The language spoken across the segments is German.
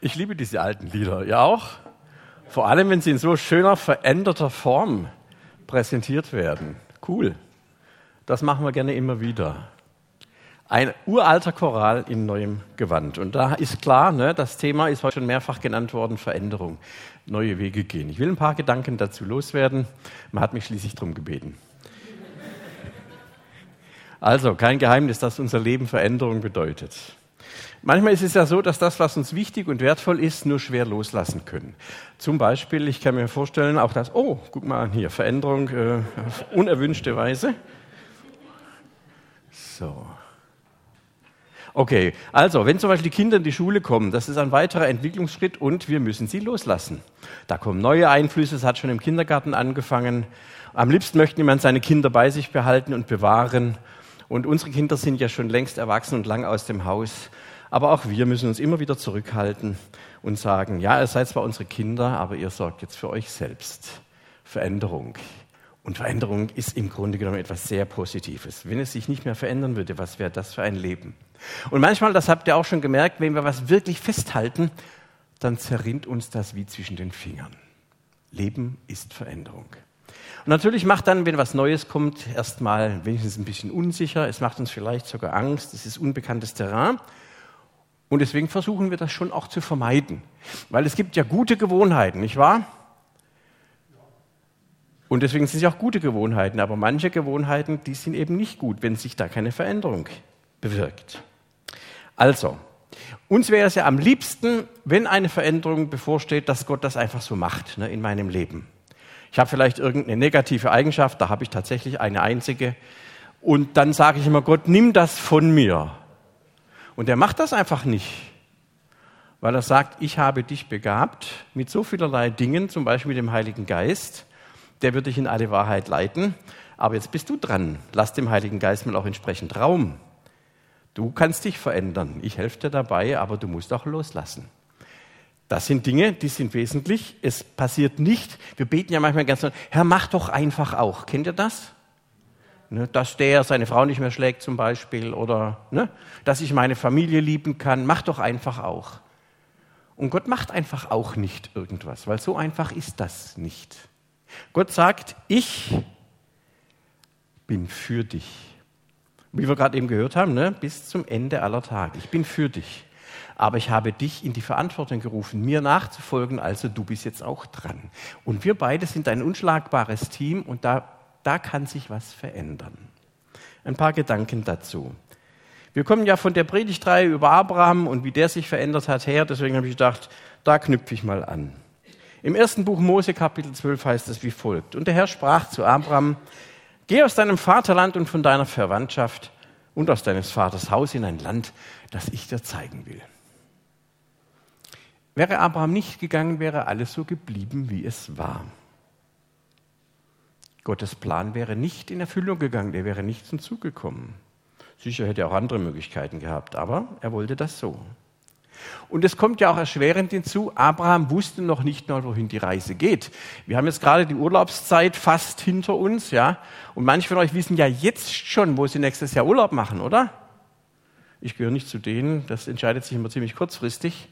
Ich liebe diese alten Lieder. Ja auch? Vor allem, wenn sie in so schöner, veränderter Form präsentiert werden. Cool. Das machen wir gerne immer wieder. Ein uralter Choral in neuem Gewand. Und da ist klar, ne, das Thema ist heute schon mehrfach genannt worden, Veränderung, neue Wege gehen. Ich will ein paar Gedanken dazu loswerden. Man hat mich schließlich darum gebeten. Also, kein Geheimnis, dass unser Leben Veränderung bedeutet. Manchmal ist es ja so, dass das, was uns wichtig und wertvoll ist, nur schwer loslassen können. Zum Beispiel, ich kann mir vorstellen, auch das, oh, guck mal hier, Veränderung äh, auf unerwünschte Weise. So. Okay, also, wenn zum Beispiel die Kinder in die Schule kommen, das ist ein weiterer Entwicklungsschritt und wir müssen sie loslassen. Da kommen neue Einflüsse, es hat schon im Kindergarten angefangen. Am liebsten möchte jemand seine Kinder bei sich behalten und bewahren. Und unsere Kinder sind ja schon längst erwachsen und lang aus dem Haus. Aber auch wir müssen uns immer wieder zurückhalten und sagen, ja, ihr seid zwar unsere Kinder, aber ihr sorgt jetzt für euch selbst. Veränderung. Und Veränderung ist im Grunde genommen etwas sehr Positives. Wenn es sich nicht mehr verändern würde, was wäre das für ein Leben? Und manchmal, das habt ihr auch schon gemerkt, wenn wir was wirklich festhalten, dann zerrinnt uns das wie zwischen den Fingern. Leben ist Veränderung. Natürlich macht dann, wenn was Neues kommt, erstmal wenigstens ein bisschen unsicher. Es macht uns vielleicht sogar Angst. Es ist unbekanntes Terrain. Und deswegen versuchen wir das schon auch zu vermeiden. Weil es gibt ja gute Gewohnheiten, nicht wahr? Und deswegen sind es ja auch gute Gewohnheiten. Aber manche Gewohnheiten, die sind eben nicht gut, wenn sich da keine Veränderung bewirkt. Also, uns wäre es ja am liebsten, wenn eine Veränderung bevorsteht, dass Gott das einfach so macht ne, in meinem Leben. Ich habe vielleicht irgendeine negative Eigenschaft, da habe ich tatsächlich eine einzige. Und dann sage ich immer, Gott, nimm das von mir. Und er macht das einfach nicht, weil er sagt, ich habe dich begabt mit so vielerlei Dingen, zum Beispiel mit dem Heiligen Geist, der wird dich in alle Wahrheit leiten. Aber jetzt bist du dran. Lass dem Heiligen Geist mal auch entsprechend Raum. Du kannst dich verändern. Ich helfe dir dabei, aber du musst auch loslassen. Das sind Dinge, die sind wesentlich. Es passiert nicht. Wir beten ja manchmal ganz, Herr, mach doch einfach auch. Kennt ihr das? Ne, dass der seine Frau nicht mehr schlägt zum Beispiel oder ne, dass ich meine Familie lieben kann, mach doch einfach auch. Und Gott macht einfach auch nicht irgendwas, weil so einfach ist das nicht. Gott sagt, ich bin für dich. Wie wir gerade eben gehört haben, ne, bis zum Ende aller Tage. Ich bin für dich. Aber ich habe dich in die Verantwortung gerufen, mir nachzufolgen, also du bist jetzt auch dran. Und wir beide sind ein unschlagbares Team und da da kann sich was verändern. Ein paar Gedanken dazu. Wir kommen ja von der Predigtreihe über Abraham und wie der sich verändert hat her, deswegen habe ich gedacht, da knüpfe ich mal an. Im ersten Buch Mose Kapitel 12 heißt es wie folgt. Und der Herr sprach zu Abraham, geh aus deinem Vaterland und von deiner Verwandtschaft und aus deines Vaters Haus in ein Land, das ich dir zeigen will. Wäre Abraham nicht gegangen, wäre alles so geblieben, wie es war. Gottes Plan wäre nicht in Erfüllung gegangen, er wäre nicht zum Zug gekommen. Sicher hätte er auch andere Möglichkeiten gehabt, aber er wollte das so. Und es kommt ja auch erschwerend hinzu, Abraham wusste noch nicht mal, wohin die Reise geht. Wir haben jetzt gerade die Urlaubszeit fast hinter uns, ja. Und manche von euch wissen ja jetzt schon, wo sie nächstes Jahr Urlaub machen, oder? Ich gehöre nicht zu denen, das entscheidet sich immer ziemlich kurzfristig.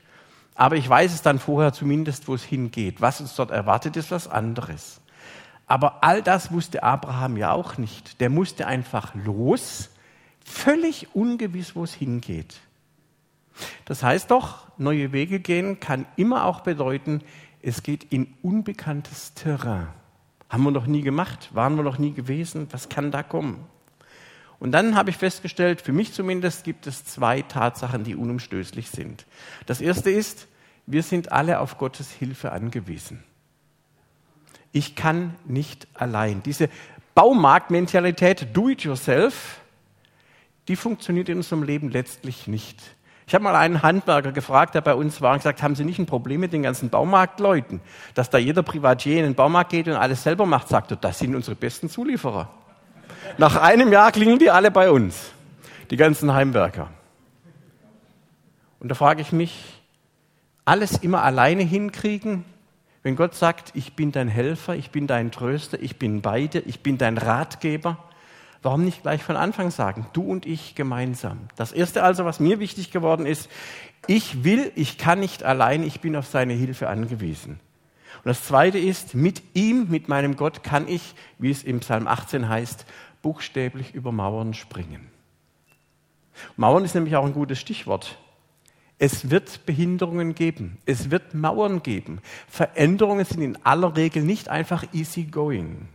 Aber ich weiß es dann vorher zumindest, wo es hingeht. Was uns dort erwartet, ist was anderes. Aber all das wusste Abraham ja auch nicht. Der musste einfach los, völlig ungewiss, wo es hingeht. Das heißt doch, neue Wege gehen kann immer auch bedeuten, es geht in unbekanntes Terrain. Haben wir noch nie gemacht, waren wir noch nie gewesen, was kann da kommen? Und dann habe ich festgestellt, für mich zumindest gibt es zwei Tatsachen, die unumstößlich sind. Das erste ist, wir sind alle auf Gottes Hilfe angewiesen ich kann nicht allein. Diese Baumarktmentalität, do it yourself, die funktioniert in unserem Leben letztlich nicht. Ich habe mal einen Handwerker gefragt, der bei uns war, und gesagt, haben Sie nicht ein Problem mit den ganzen Baumarktleuten, dass da jeder Privatier in den Baumarkt geht und alles selber macht? Sagt er, das sind unsere besten Zulieferer. Nach einem Jahr klingen die alle bei uns, die ganzen Heimwerker. Und da frage ich mich, alles immer alleine hinkriegen, wenn Gott sagt, ich bin dein Helfer, ich bin dein Tröster, ich bin bei dir, ich bin dein Ratgeber, Warum nicht gleich von Anfang sagen, du und ich gemeinsam? Das Erste also, was mir wichtig geworden ist, ich will, ich kann nicht allein, ich bin auf seine Hilfe angewiesen. Und das Zweite ist, mit ihm, mit meinem Gott kann ich, wie es im Psalm 18 heißt, buchstäblich über Mauern springen. Mauern ist nämlich auch ein gutes Stichwort. Es wird Behinderungen geben. Es wird Mauern geben. Veränderungen sind in aller Regel nicht einfach easy going.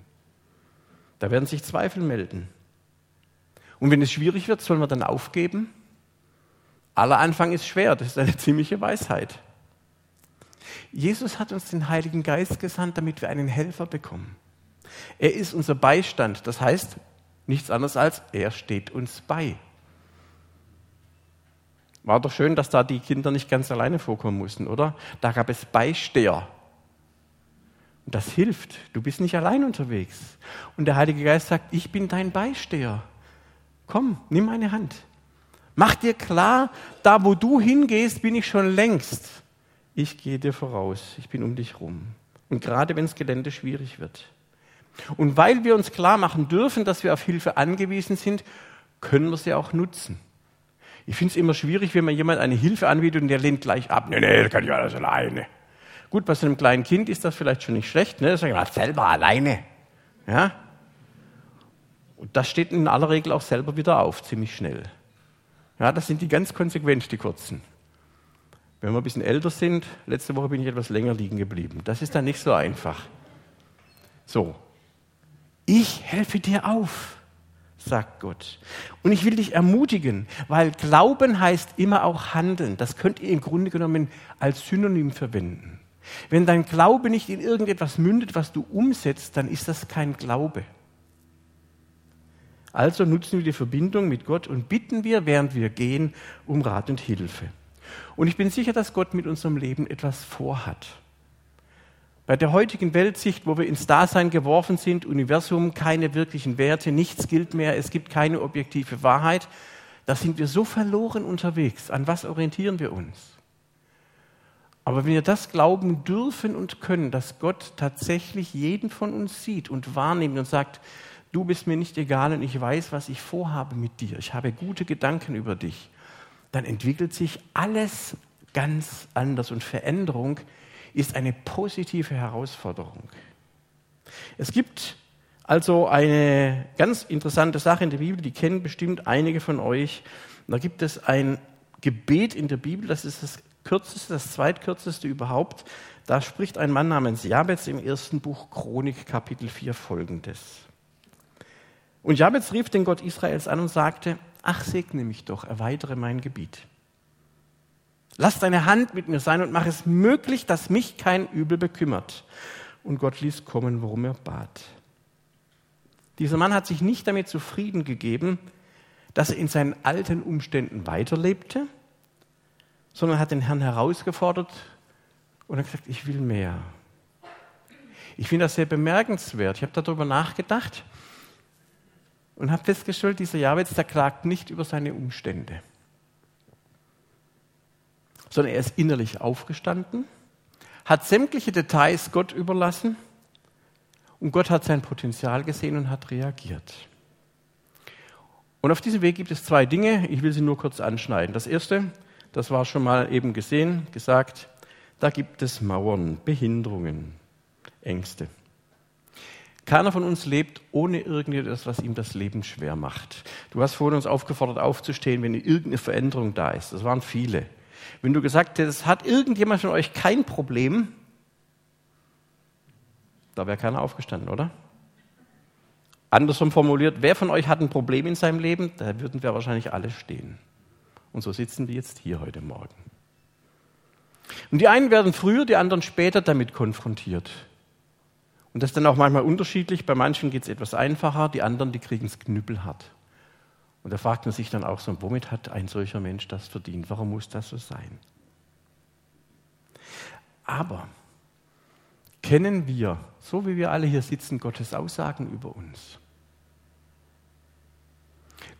Da werden sich Zweifel melden. Und wenn es schwierig wird, sollen wir dann aufgeben? Aller Anfang ist schwer. Das ist eine ziemliche Weisheit. Jesus hat uns den Heiligen Geist gesandt, damit wir einen Helfer bekommen. Er ist unser Beistand. Das heißt nichts anderes als, er steht uns bei. War doch schön, dass da die Kinder nicht ganz alleine vorkommen mussten, oder? Da gab es Beisteher. Und das hilft. Du bist nicht allein unterwegs. Und der Heilige Geist sagt, ich bin dein Beisteher. Komm, nimm meine Hand. Mach dir klar, da wo du hingehst, bin ich schon längst. Ich gehe dir voraus. Ich bin um dich rum. Und gerade wenn das Gelände schwierig wird. Und weil wir uns klar machen dürfen, dass wir auf Hilfe angewiesen sind, können wir sie auch nutzen. Ich finde es immer schwierig, wenn man jemand eine Hilfe anbietet und der lehnt gleich ab. Nee, nee, das kann ich alles alleine. Gut, bei so einem kleinen Kind ist das vielleicht schon nicht schlecht, ne? Das sagt man selber alleine. Ja? Und das steht in aller Regel auch selber wieder auf, ziemlich schnell. Ja, das sind die ganz konsequent, die kurzen. Wenn wir ein bisschen älter sind, letzte Woche bin ich etwas länger liegen geblieben. Das ist dann nicht so einfach. So, ich helfe dir auf sagt Gott. Und ich will dich ermutigen, weil Glauben heißt immer auch handeln. Das könnt ihr im Grunde genommen als Synonym verwenden. Wenn dein Glaube nicht in irgendetwas mündet, was du umsetzt, dann ist das kein Glaube. Also nutzen wir die Verbindung mit Gott und bitten wir, während wir gehen, um Rat und Hilfe. Und ich bin sicher, dass Gott mit unserem Leben etwas vorhat. Bei der heutigen Weltsicht, wo wir ins Dasein geworfen sind, Universum, keine wirklichen Werte, nichts gilt mehr, es gibt keine objektive Wahrheit, da sind wir so verloren unterwegs. An was orientieren wir uns? Aber wenn wir das glauben dürfen und können, dass Gott tatsächlich jeden von uns sieht und wahrnimmt und sagt, du bist mir nicht egal und ich weiß, was ich vorhabe mit dir, ich habe gute Gedanken über dich, dann entwickelt sich alles ganz anders und Veränderung ist eine positive Herausforderung. Es gibt also eine ganz interessante Sache in der Bibel, die kennen bestimmt einige von euch. Da gibt es ein Gebet in der Bibel, das ist das kürzeste, das zweitkürzeste überhaupt. Da spricht ein Mann namens Jabez im ersten Buch Chronik, Kapitel 4 folgendes. Und Jabez rief den Gott Israels an und sagte, ach segne mich doch, erweitere mein Gebiet. Lass deine Hand mit mir sein und mach es möglich, dass mich kein Übel bekümmert. Und Gott ließ kommen, worum er bat. Dieser Mann hat sich nicht damit zufrieden gegeben, dass er in seinen alten Umständen weiterlebte, sondern hat den Herrn herausgefordert und hat gesagt, ich will mehr. Ich finde das sehr bemerkenswert. Ich habe darüber nachgedacht und habe festgestellt, dieser Jahwitz, der klagt nicht über seine Umstände sondern er ist innerlich aufgestanden, hat sämtliche Details Gott überlassen und Gott hat sein Potenzial gesehen und hat reagiert. Und auf diesem Weg gibt es zwei Dinge, ich will sie nur kurz anschneiden. Das erste, das war schon mal eben gesehen, gesagt, da gibt es Mauern, Behinderungen, Ängste. Keiner von uns lebt ohne irgendetwas, was ihm das Leben schwer macht. Du hast vorhin uns aufgefordert, aufzustehen, wenn irgendeine Veränderung da ist. Das waren viele. Wenn du gesagt hättest, hat irgendjemand von euch kein Problem, da wäre keiner aufgestanden, oder? Andersrum formuliert, wer von euch hat ein Problem in seinem Leben? Da würden wir wahrscheinlich alle stehen. Und so sitzen wir jetzt hier heute Morgen. Und die einen werden früher, die anderen später damit konfrontiert. Und das ist dann auch manchmal unterschiedlich. Bei manchen geht es etwas einfacher, die anderen, die kriegen es knüppelhart. Und da fragt man sich dann auch so, womit hat ein solcher Mensch das verdient? Warum muss das so sein? Aber kennen wir, so wie wir alle hier sitzen, Gottes Aussagen über uns?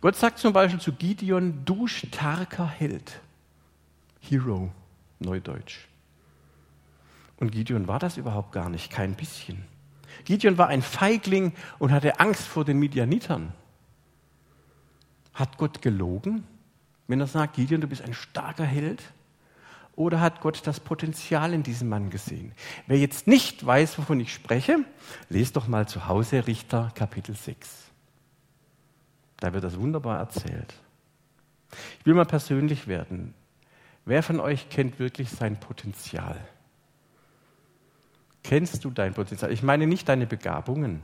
Gott sagt zum Beispiel zu Gideon, du starker Held. Hero, Neudeutsch. Und Gideon war das überhaupt gar nicht, kein bisschen. Gideon war ein Feigling und hatte Angst vor den Midianitern. Hat Gott gelogen, wenn er sagt, Gideon, du bist ein starker Held? Oder hat Gott das Potenzial in diesem Mann gesehen? Wer jetzt nicht weiß, wovon ich spreche, lest doch mal zu Hause Richter Kapitel 6. Da wird das wunderbar erzählt. Ich will mal persönlich werden. Wer von euch kennt wirklich sein Potenzial? Kennst du dein Potenzial? Ich meine nicht deine Begabungen.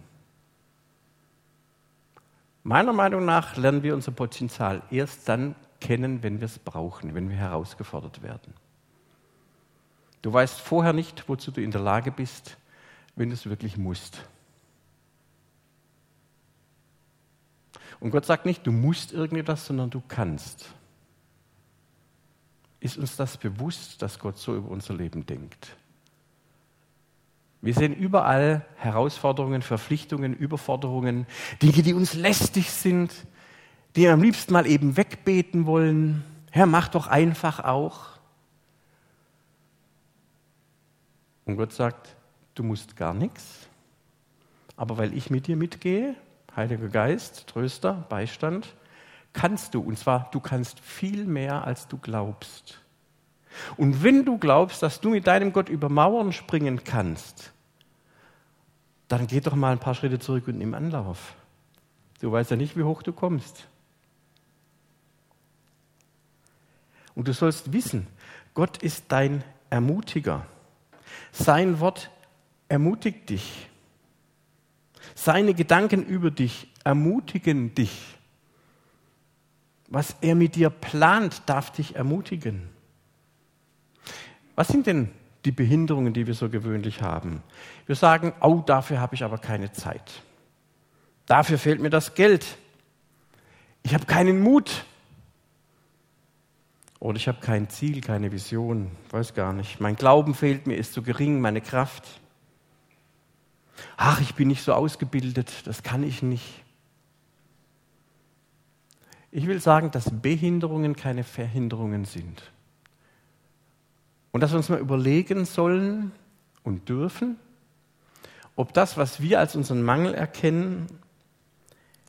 Meiner Meinung nach lernen wir unser Potenzial erst dann kennen, wenn wir es brauchen, wenn wir herausgefordert werden. Du weißt vorher nicht, wozu du in der Lage bist, wenn du es wirklich musst. Und Gott sagt nicht, du musst irgendetwas, sondern du kannst. Ist uns das bewusst, dass Gott so über unser Leben denkt? Wir sehen überall Herausforderungen, Verpflichtungen, Überforderungen, Dinge, die uns lästig sind, die wir am liebsten mal eben wegbeten wollen. Herr, mach doch einfach auch. Und Gott sagt, du musst gar nichts, aber weil ich mit dir mitgehe, Heiliger Geist, Tröster, Beistand, kannst du, und zwar du kannst viel mehr, als du glaubst. Und wenn du glaubst, dass du mit deinem Gott über Mauern springen kannst, dann geh doch mal ein paar Schritte zurück und nimm Anlauf. Du weißt ja nicht, wie hoch du kommst. Und du sollst wissen, Gott ist dein Ermutiger. Sein Wort ermutigt dich. Seine Gedanken über dich ermutigen dich. Was er mit dir plant, darf dich ermutigen. Was sind denn die Behinderungen, die wir so gewöhnlich haben? Wir sagen, oh, dafür habe ich aber keine Zeit. Dafür fehlt mir das Geld. Ich habe keinen Mut. Oder ich habe kein Ziel, keine Vision, weiß gar nicht. Mein Glauben fehlt mir, ist zu gering, meine Kraft. Ach, ich bin nicht so ausgebildet, das kann ich nicht. Ich will sagen, dass Behinderungen keine Verhinderungen sind. Und dass wir uns mal überlegen sollen und dürfen, ob das, was wir als unseren Mangel erkennen,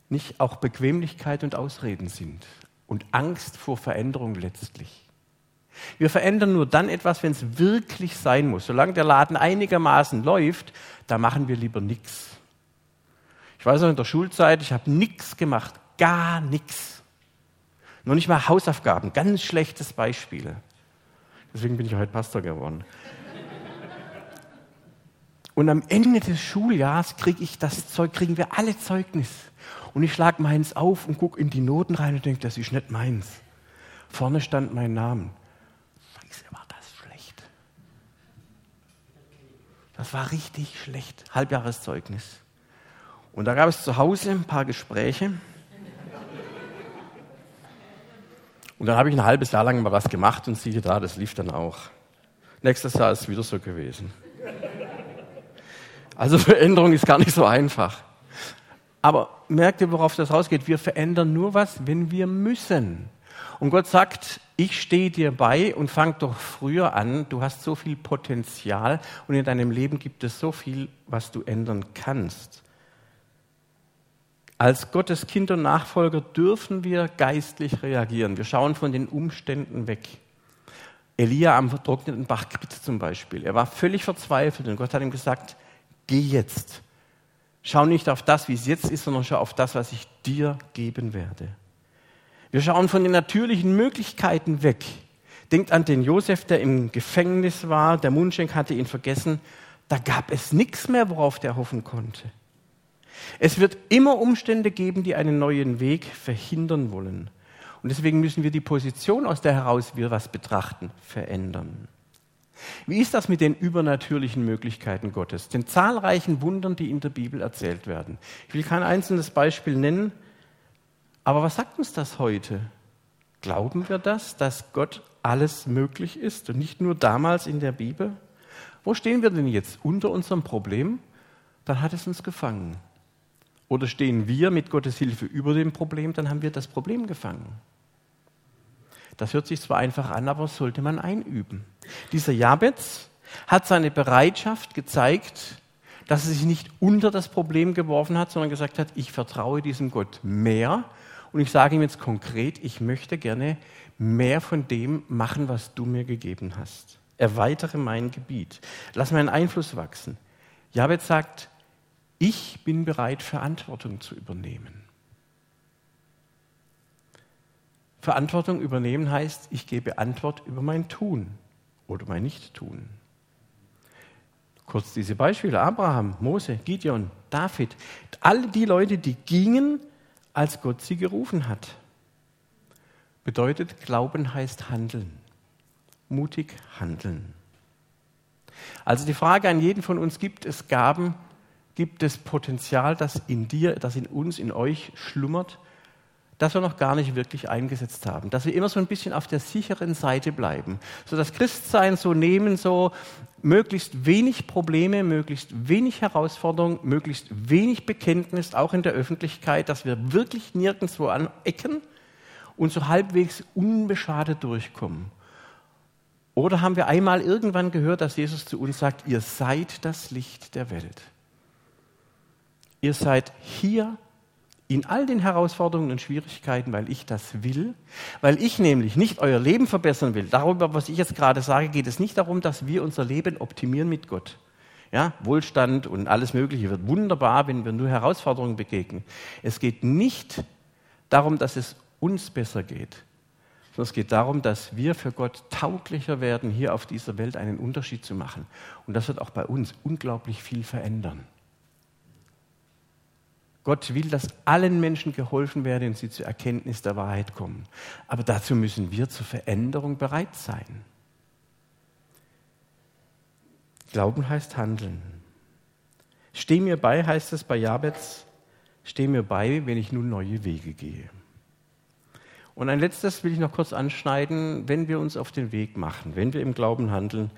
nicht auch Bequemlichkeit und Ausreden sind und Angst vor Veränderung letztlich. Wir verändern nur dann etwas, wenn es wirklich sein muss. Solange der Laden einigermaßen läuft, da machen wir lieber nichts. Ich weiß noch in der Schulzeit, ich habe nichts gemacht, gar nichts. Noch nicht mal Hausaufgaben, ganz schlechtes Beispiel. Deswegen bin ich heute Pastor geworden. Und am Ende des Schuljahres kriege ich das Zeug, kriegen wir alle Zeugnis. Und ich schlage meins auf und gucke in die Noten rein und denke, das ist nicht meins. Vorne stand mein Name. Scheiße, war das schlecht. Das war richtig schlecht. Halbjahreszeugnis. Und da gab es zu Hause ein paar Gespräche. Und dann habe ich ein halbes Jahr lang mal was gemacht und siehe da, das lief dann auch. Nächstes Jahr ist es wieder so gewesen. Also Veränderung ist gar nicht so einfach. Aber merkt ihr, worauf das rausgeht? Wir verändern nur was, wenn wir müssen. Und Gott sagt, ich stehe dir bei und fang doch früher an. Du hast so viel Potenzial und in deinem Leben gibt es so viel, was du ändern kannst. Als Gottes Kind und Nachfolger dürfen wir geistlich reagieren. Wir schauen von den Umständen weg. Elia am vertrockneten Bach zum Beispiel. Er war völlig verzweifelt und Gott hat ihm gesagt, geh jetzt. Schau nicht auf das, wie es jetzt ist, sondern schau auf das, was ich dir geben werde. Wir schauen von den natürlichen Möglichkeiten weg. Denkt an den Josef, der im Gefängnis war, der Mundschenk hatte ihn vergessen. Da gab es nichts mehr, worauf der hoffen konnte. Es wird immer Umstände geben, die einen neuen Weg verhindern wollen. Und deswegen müssen wir die Position, aus der heraus wir was betrachten, verändern. Wie ist das mit den übernatürlichen Möglichkeiten Gottes, den zahlreichen Wundern, die in der Bibel erzählt werden? Ich will kein einzelnes Beispiel nennen, aber was sagt uns das heute? Glauben wir das, dass Gott alles möglich ist und nicht nur damals in der Bibel? Wo stehen wir denn jetzt unter unserem Problem? Dann hat es uns gefangen. Oder stehen wir mit Gottes Hilfe über dem Problem, dann haben wir das Problem gefangen. Das hört sich zwar einfach an, aber sollte man einüben. Dieser Jabez hat seine Bereitschaft gezeigt, dass er sich nicht unter das Problem geworfen hat, sondern gesagt hat, ich vertraue diesem Gott mehr und ich sage ihm jetzt konkret, ich möchte gerne mehr von dem machen, was du mir gegeben hast. Erweitere mein Gebiet. Lass meinen Einfluss wachsen. Jabez sagt, ich bin bereit, Verantwortung zu übernehmen. Verantwortung übernehmen heißt, ich gebe Antwort über mein Tun oder mein Nicht-Tun. Kurz diese Beispiele: Abraham, Mose, Gideon, David. Alle die Leute, die gingen, als Gott sie gerufen hat. Bedeutet, Glauben heißt handeln. Mutig handeln. Also die Frage an jeden von uns, gibt es Gaben, gibt es Potenzial, das in dir, das in uns, in euch schlummert, das wir noch gar nicht wirklich eingesetzt haben. Dass wir immer so ein bisschen auf der sicheren Seite bleiben. So das Christsein so nehmen, so möglichst wenig Probleme, möglichst wenig Herausforderungen, möglichst wenig Bekenntnis, auch in der Öffentlichkeit, dass wir wirklich nirgendwo anecken und so halbwegs unbeschadet durchkommen. Oder haben wir einmal irgendwann gehört, dass Jesus zu uns sagt, ihr seid das Licht der Welt. Ihr seid hier in all den Herausforderungen und Schwierigkeiten, weil ich das will, weil ich nämlich nicht euer Leben verbessern will. Darüber, was ich jetzt gerade sage, geht es nicht darum, dass wir unser Leben optimieren mit Gott. Ja, Wohlstand und alles Mögliche wird wunderbar, wenn wir nur Herausforderungen begegnen. Es geht nicht darum, dass es uns besser geht, sondern es geht darum, dass wir für Gott tauglicher werden, hier auf dieser Welt einen Unterschied zu machen. Und das wird auch bei uns unglaublich viel verändern. Gott will, dass allen Menschen geholfen werde und sie zur Erkenntnis der Wahrheit kommen. Aber dazu müssen wir zur Veränderung bereit sein. Glauben heißt handeln. Steh mir bei, heißt es bei Jabez, steh mir bei, wenn ich nun neue Wege gehe. Und ein letztes will ich noch kurz anschneiden, wenn wir uns auf den Weg machen, wenn wir im Glauben handeln,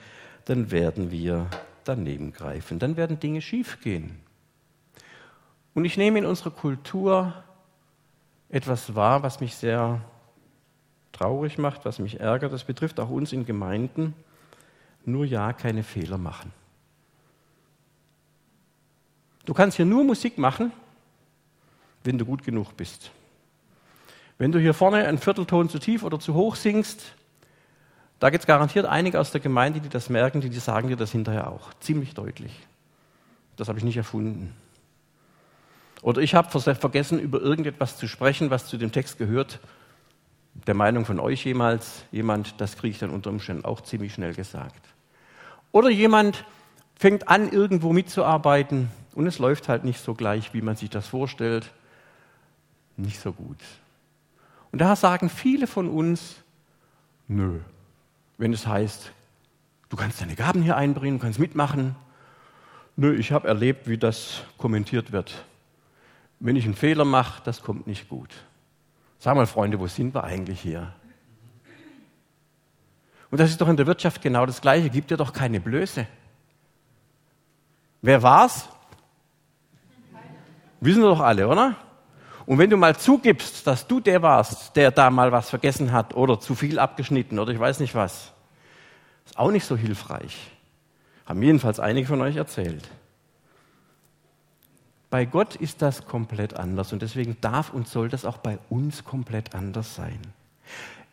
dann werden wir daneben greifen, dann werden Dinge schiefgehen. Und ich nehme in unserer Kultur etwas wahr, was mich sehr traurig macht, was mich ärgert. Das betrifft auch uns in Gemeinden. Nur ja, keine Fehler machen. Du kannst hier nur Musik machen, wenn du gut genug bist. Wenn du hier vorne einen Viertelton zu tief oder zu hoch singst, da gibt es garantiert einige aus der Gemeinde, die das merken, die, die sagen dir das hinterher auch. Ziemlich deutlich. Das habe ich nicht erfunden. Oder ich habe vergessen, über irgendetwas zu sprechen, was zu dem Text gehört. Der Meinung von euch jemals, jemand, das kriege ich dann unter Umständen auch ziemlich schnell gesagt. Oder jemand fängt an, irgendwo mitzuarbeiten und es läuft halt nicht so gleich, wie man sich das vorstellt. Nicht so gut. Und daher sagen viele von uns, nö, wenn es heißt, du kannst deine Gaben hier einbringen, du kannst mitmachen. Nö, ich habe erlebt, wie das kommentiert wird wenn ich einen Fehler mache, das kommt nicht gut. Sag mal, Freunde, wo sind wir eigentlich hier? Und das ist doch in der Wirtschaft genau das Gleiche. Gibt dir doch keine Blöße. Wer war's? Wissen wir doch alle, oder? Und wenn du mal zugibst, dass du der warst, der da mal was vergessen hat oder zu viel abgeschnitten oder ich weiß nicht was, ist auch nicht so hilfreich. Haben jedenfalls einige von euch erzählt. Bei Gott ist das komplett anders und deswegen darf und soll das auch bei uns komplett anders sein.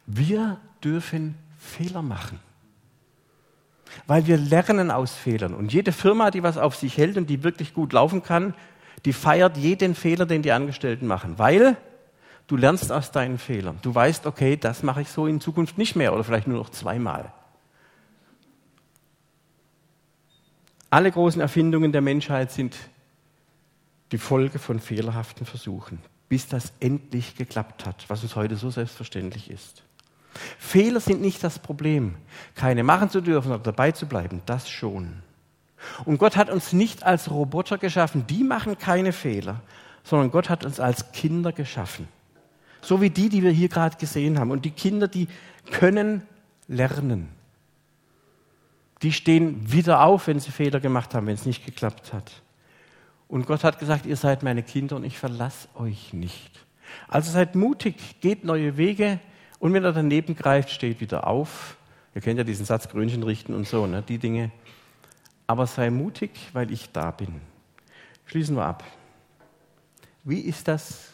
Wir dürfen Fehler machen, weil wir lernen aus Fehlern. Und jede Firma, die was auf sich hält und die wirklich gut laufen kann, die feiert jeden Fehler, den die Angestellten machen, weil du lernst aus deinen Fehlern. Du weißt, okay, das mache ich so in Zukunft nicht mehr oder vielleicht nur noch zweimal. Alle großen Erfindungen der Menschheit sind die Folge von fehlerhaften Versuchen, bis das endlich geklappt hat, was uns heute so selbstverständlich ist. Fehler sind nicht das Problem. Keine machen zu dürfen oder dabei zu bleiben, das schon. Und Gott hat uns nicht als Roboter geschaffen, die machen keine Fehler, sondern Gott hat uns als Kinder geschaffen. So wie die, die wir hier gerade gesehen haben. Und die Kinder, die können lernen. Die stehen wieder auf, wenn sie Fehler gemacht haben, wenn es nicht geklappt hat. Und Gott hat gesagt, ihr seid meine Kinder und ich verlasse euch nicht. Also seid mutig, geht neue Wege und wenn er daneben greift, steht wieder auf. Ihr kennt ja diesen Satz, Grünchen richten und so, ne, die Dinge. Aber sei mutig, weil ich da bin. Schließen wir ab. Wie ist das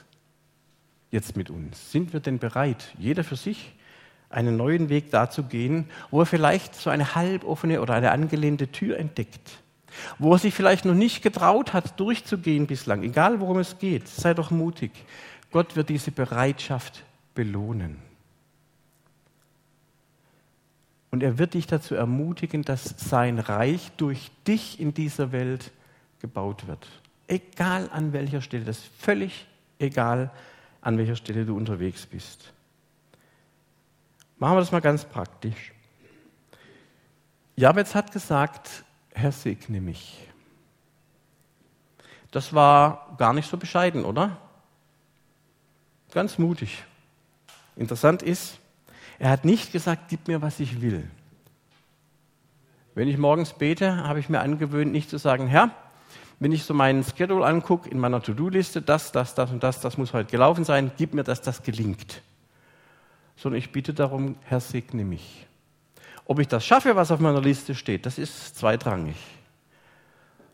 jetzt mit uns? Sind wir denn bereit, jeder für sich einen neuen Weg dazu gehen, wo er vielleicht so eine halboffene oder eine angelehnte Tür entdeckt? Wo er sich vielleicht noch nicht getraut hat, durchzugehen bislang, egal worum es geht, sei doch mutig. Gott wird diese Bereitschaft belohnen. Und er wird dich dazu ermutigen, dass sein Reich durch dich in dieser Welt gebaut wird. Egal an welcher Stelle, das ist völlig egal, an welcher Stelle du unterwegs bist. Machen wir das mal ganz praktisch. Jabez hat gesagt, Herr segne mich. Das war gar nicht so bescheiden, oder? Ganz mutig. Interessant ist, er hat nicht gesagt, gib mir, was ich will. Wenn ich morgens bete, habe ich mir angewöhnt, nicht zu sagen, Herr, wenn ich so meinen Schedule angucke in meiner To-Do-Liste, das, das, das und das, das muss heute gelaufen sein, gib mir, dass das gelingt. Sondern ich bitte darum, Herr, segne mich. Ob ich das schaffe, was auf meiner Liste steht, das ist zweitrangig.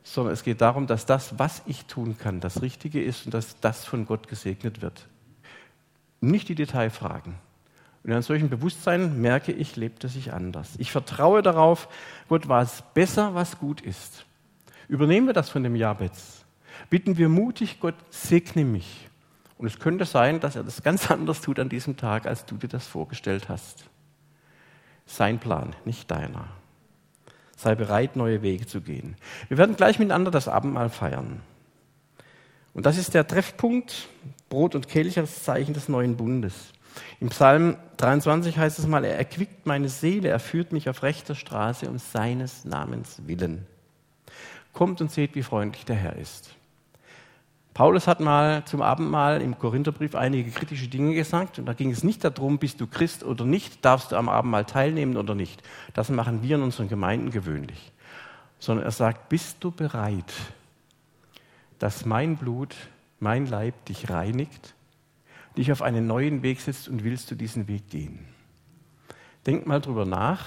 Sondern es geht darum, dass das, was ich tun kann, das Richtige ist und dass das von Gott gesegnet wird. Nicht die Detailfragen. Und in einem solchen Bewusstsein merke ich, lebte sich anders. Ich vertraue darauf, Gott weiß besser, was gut ist. Übernehmen wir das von dem Jabez. Bitten wir mutig, Gott segne mich. Und es könnte sein, dass er das ganz anders tut an diesem Tag, als du dir das vorgestellt hast. Sein Plan, nicht deiner. Sei bereit, neue Wege zu gehen. Wir werden gleich miteinander das Abendmahl feiern. Und das ist der Treffpunkt, Brot und Kelch als Zeichen des neuen Bundes. Im Psalm 23 heißt es mal, er erquickt meine Seele, er führt mich auf rechter Straße um seines Namens willen. Kommt und seht, wie freundlich der Herr ist. Paulus hat mal zum Abendmahl im Korintherbrief einige kritische Dinge gesagt und da ging es nicht darum, bist du Christ oder nicht, darfst du am Abendmahl teilnehmen oder nicht. Das machen wir in unseren Gemeinden gewöhnlich. Sondern er sagt, bist du bereit, dass mein Blut, mein Leib dich reinigt, dich auf einen neuen Weg setzt und willst du diesen Weg gehen? Denk mal drüber nach,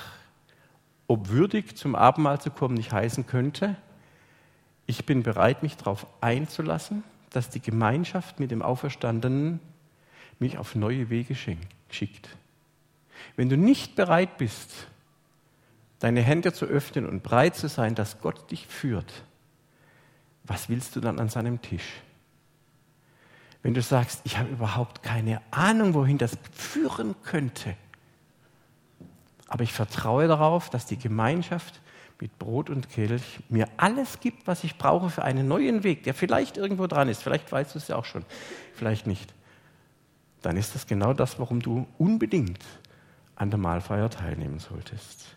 ob würdig zum Abendmahl zu kommen nicht heißen könnte, ich bin bereit, mich darauf einzulassen dass die Gemeinschaft mit dem Auferstandenen mich auf neue Wege schickt. Wenn du nicht bereit bist, deine Hände zu öffnen und bereit zu sein, dass Gott dich führt, was willst du dann an seinem Tisch? Wenn du sagst, ich habe überhaupt keine Ahnung, wohin das führen könnte, aber ich vertraue darauf, dass die Gemeinschaft mit Brot und Kelch mir alles gibt, was ich brauche für einen neuen Weg, der vielleicht irgendwo dran ist. Vielleicht weißt du es ja auch schon, vielleicht nicht. Dann ist das genau das, warum du unbedingt an der Mahlfeier teilnehmen solltest.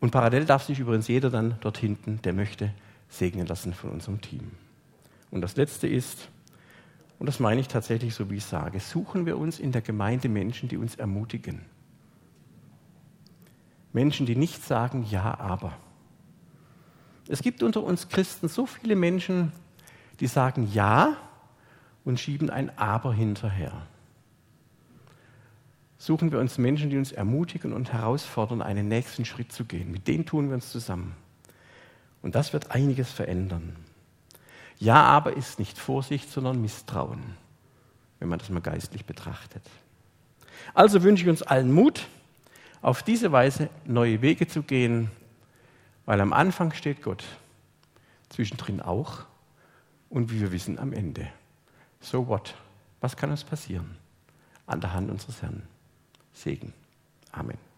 Und parallel darf sich übrigens jeder dann dort hinten, der möchte, segnen lassen von unserem Team. Und das Letzte ist, und das meine ich tatsächlich so, wie ich sage, suchen wir uns in der Gemeinde Menschen, die uns ermutigen. Menschen, die nicht sagen Ja, aber. Es gibt unter uns Christen so viele Menschen, die sagen Ja und schieben ein Aber hinterher. Suchen wir uns Menschen, die uns ermutigen und herausfordern, einen nächsten Schritt zu gehen. Mit denen tun wir uns zusammen. Und das wird einiges verändern. Ja, aber ist nicht Vorsicht, sondern Misstrauen, wenn man das mal geistlich betrachtet. Also wünsche ich uns allen Mut auf diese Weise neue Wege zu gehen, weil am Anfang steht Gott, zwischendrin auch und wie wir wissen am Ende. So what? Was kann uns passieren? An der Hand unseres Herrn. Segen. Amen.